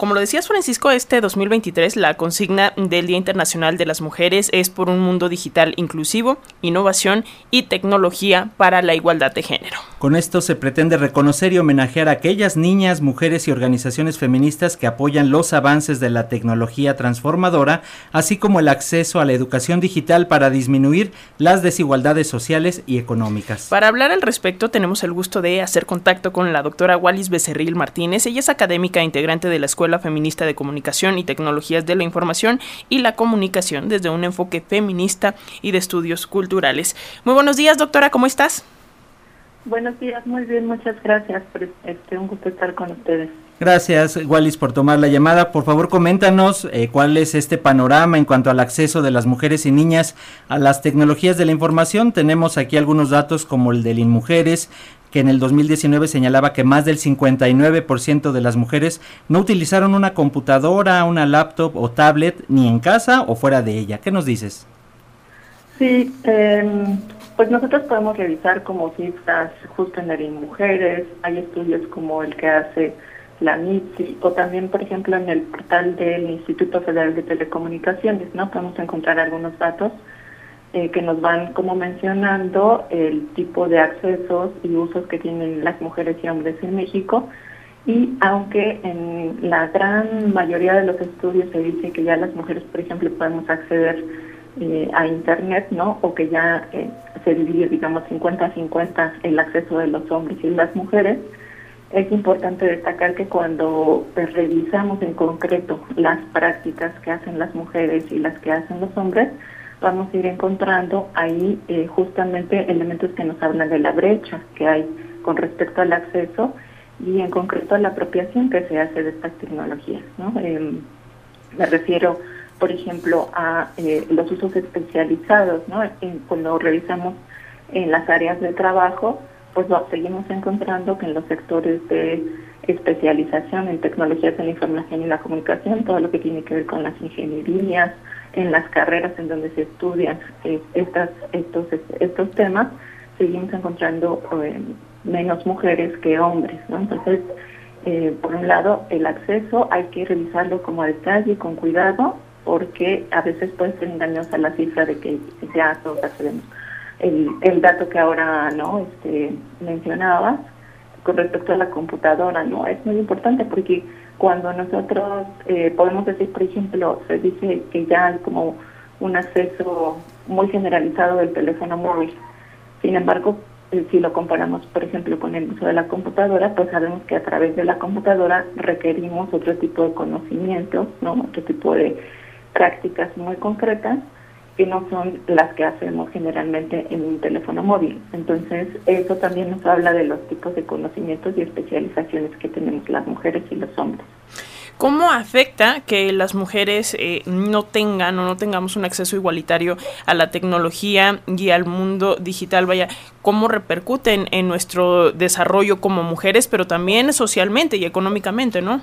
como lo decías Francisco, este 2023 la consigna del Día Internacional de las Mujeres es por un mundo digital inclusivo, innovación y tecnología para la igualdad de género. Con esto se pretende reconocer y homenajear a aquellas niñas, mujeres y organizaciones feministas que apoyan los avances de la tecnología transformadora, así como el acceso a la educación digital para disminuir las desigualdades sociales y económicas. Para hablar al respecto tenemos el gusto de hacer contacto con la doctora Wallis Becerril Martínez. Ella es académica e integrante de la Escuela Feminista de Comunicación y Tecnologías de la Información y la Comunicación desde un enfoque feminista y de estudios culturales. Muy buenos días, doctora, ¿cómo estás? Buenos días, muy bien, muchas gracias. Por este, un gusto estar con ustedes. Gracias, Wallis, por tomar la llamada. Por favor, coméntanos eh, cuál es este panorama en cuanto al acceso de las mujeres y niñas a las tecnologías de la información. Tenemos aquí algunos datos como el del InMujeres, que en el 2019 señalaba que más del 59% de las mujeres no utilizaron una computadora, una laptop o tablet ni en casa o fuera de ella. ¿Qué nos dices? Sí, eh, pues nosotros podemos revisar como cifras justo en el mujeres, hay estudios como el que hace la MITSI o también, por ejemplo, en el portal del Instituto Federal de Telecomunicaciones, ¿no? Podemos encontrar algunos datos eh, que nos van como mencionando el tipo de accesos y usos que tienen las mujeres y hombres en México. Y aunque en la gran mayoría de los estudios se dice que ya las mujeres, por ejemplo, podemos acceder eh, a Internet, ¿no? O que ya eh, se divide, digamos, 50-50 el acceso de los hombres y las mujeres. Es importante destacar que cuando pues, revisamos en concreto las prácticas que hacen las mujeres y las que hacen los hombres, vamos a ir encontrando ahí eh, justamente elementos que nos hablan de la brecha que hay con respecto al acceso y en concreto a la apropiación que se hace de estas tecnologías. ¿no? Em, me refiero por ejemplo, a eh, los usos especializados, ¿no? cuando revisamos en las áreas de trabajo, pues seguimos encontrando que en los sectores de especialización en tecnologías de la información y la comunicación, todo lo que tiene que ver con las ingenierías, en las carreras en donde se estudian eh, estas, estos, estos temas, seguimos encontrando eh, menos mujeres que hombres, ¿no? Entonces, por un lado, el acceso hay que revisarlo como a detalle, con cuidado, porque a veces puede ser engañosa la cifra de que ya todos accedemos. El, el dato que ahora no este, mencionabas con respecto a la computadora no es muy importante porque cuando nosotros eh, podemos decir, por ejemplo, se dice que ya hay como un acceso muy generalizado del teléfono móvil. Sin embargo, eh, si lo comparamos, por ejemplo, con el uso de la computadora, pues sabemos que a través de la computadora requerimos otro tipo de conocimientos, ¿no? Otro tipo de prácticas muy concretas que no son las que hacemos generalmente en un teléfono móvil. Entonces, eso también nos habla de los tipos de conocimientos y especializaciones que tenemos las mujeres y los hombres. ¿Cómo afecta que las mujeres eh, no tengan o no tengamos un acceso igualitario a la tecnología y al mundo digital? Vaya, ¿cómo repercuten en nuestro desarrollo como mujeres, pero también socialmente y económicamente, no?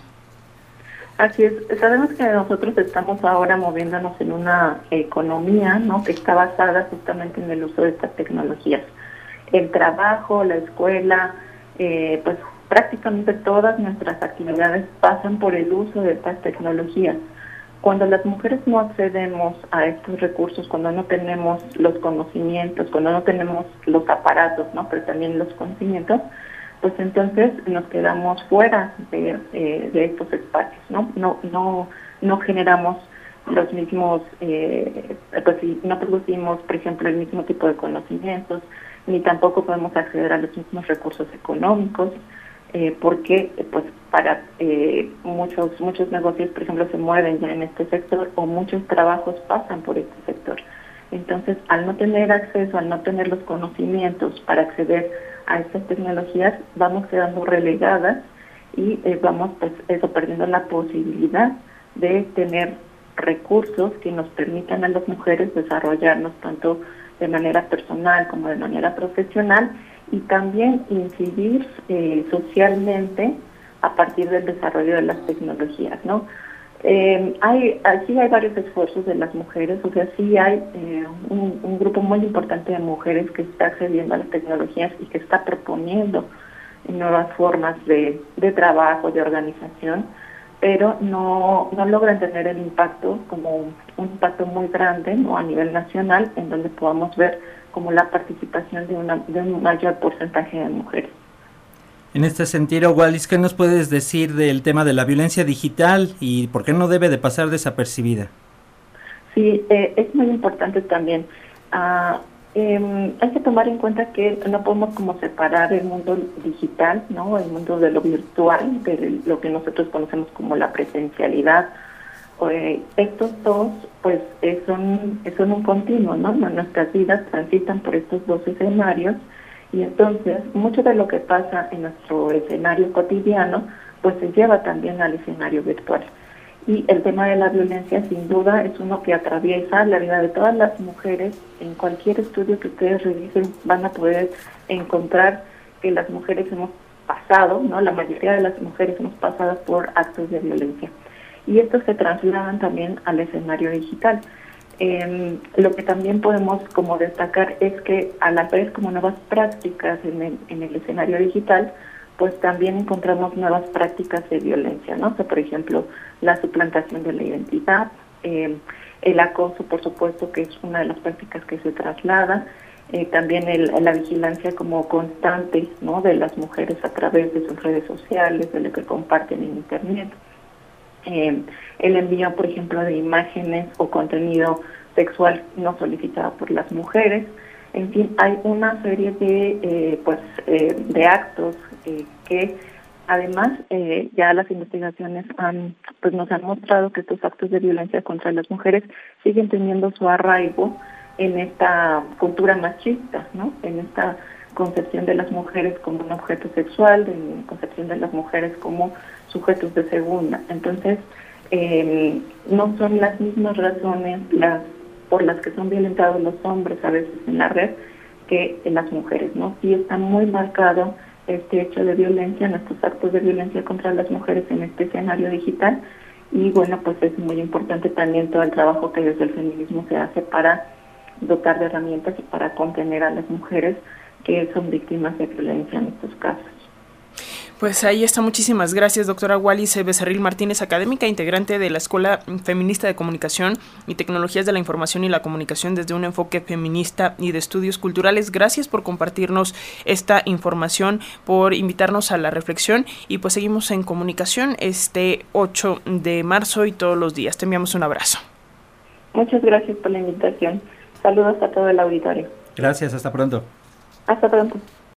Así es, sabemos que nosotros estamos ahora moviéndonos en una economía ¿no? que está basada justamente en el uso de estas tecnologías. El trabajo, la escuela, eh, pues prácticamente todas nuestras actividades pasan por el uso de estas tecnologías. Cuando las mujeres no accedemos a estos recursos, cuando no tenemos los conocimientos, cuando no tenemos los aparatos, ¿no? pero también los conocimientos, pues entonces nos quedamos fuera de, eh, de estos espacios, ¿no? No, no, no generamos los mismos, eh, pues no producimos, por ejemplo, el mismo tipo de conocimientos, ni tampoco podemos acceder a los mismos recursos económicos, eh, porque pues para eh, muchos muchos negocios, por ejemplo, se mueven ya en este sector o muchos trabajos pasan por este sector. Entonces, al no tener acceso, al no tener los conocimientos para acceder a estas tecnologías, vamos quedando relegadas y eh, vamos pues eso perdiendo la posibilidad de tener recursos que nos permitan a las mujeres desarrollarnos tanto de manera personal como de manera profesional y también incidir eh, socialmente a partir del desarrollo de las tecnologías, ¿no? Eh, hay, aquí hay varios esfuerzos de las mujeres, o sea, sí hay eh, un, grupo muy importante de mujeres que está accediendo a las tecnologías y que está proponiendo nuevas formas de, trabajo, de organización, pero no, no logran tener el impacto como un impacto muy grande ¿no? a nivel nacional en donde podamos ver como la participación de, de un mayor porcentaje de mujeres. En este sentido, Wallis, ¿qué nos puedes decir del tema de la violencia digital y por qué no debe de pasar desapercibida? Sí, eh, es muy importante también. Uh, eh, hay que tomar en cuenta que no podemos como separar el mundo digital, ¿no? El mundo de lo virtual, de lo que nosotros conocemos como la presencialidad. Eh, estos dos, pues, son, son un continuo, ¿no? Nuestras vidas transitan por estos dos escenarios y entonces mucho de lo que pasa en nuestro escenario cotidiano, pues se lleva también al escenario virtual. Y el tema de la violencia, sin duda, es uno que atraviesa la vida de todas las mujeres. En cualquier estudio que ustedes revisen, van a poder encontrar que las mujeres hemos pasado, ¿no? La mayoría de las mujeres hemos pasado por actos de violencia. Y estos se trasladan también al escenario digital. Eh, lo que también podemos como destacar es que a la vez como nuevas prácticas en el, en el escenario digital, pues también encontramos nuevas prácticas de violencia, ¿no? O sea, por ejemplo, la suplantación de la identidad, eh, el acoso, por supuesto, que es una de las prácticas que se traslada, eh, también el, la vigilancia como constante, ¿no? De las mujeres a través de sus redes sociales, de lo que comparten en Internet, eh, el envío, por ejemplo, de imágenes o contenido sexual no solicitado por las mujeres, en fin, hay una serie de, eh, pues, eh, de actos eh, que además ya las investigaciones han, pues, nos han mostrado que estos actos de violencia contra las mujeres siguen teniendo su arraigo en esta cultura machista, ¿no? En esta concepción de las mujeres como un objeto sexual, en concepción de las mujeres como sujetos de segunda. Entonces, no son las mismas razones las por las que son violentados los hombres a veces en la red que en las mujeres, ¿no? Sí está muy marcado este hecho de violencia, nuestros actos de violencia contra las mujeres en este escenario digital y bueno, pues es muy importante también todo el trabajo que desde el feminismo se hace para dotar de herramientas y para contener a las mujeres que son víctimas de violencia en estos casos. Pues ahí está, muchísimas gracias, doctora Wallis Becerril Martínez, académica integrante de la Escuela Feminista de Comunicación y Tecnologías de la Información y la Comunicación desde un enfoque feminista y de estudios culturales. Gracias por compartirnos esta información, por invitarnos a la reflexión y pues seguimos en comunicación este 8 de marzo y todos los días. Te enviamos un abrazo. Muchas gracias por la invitación. Saludos a todo el auditorio. Gracias, hasta pronto. Hasta pronto.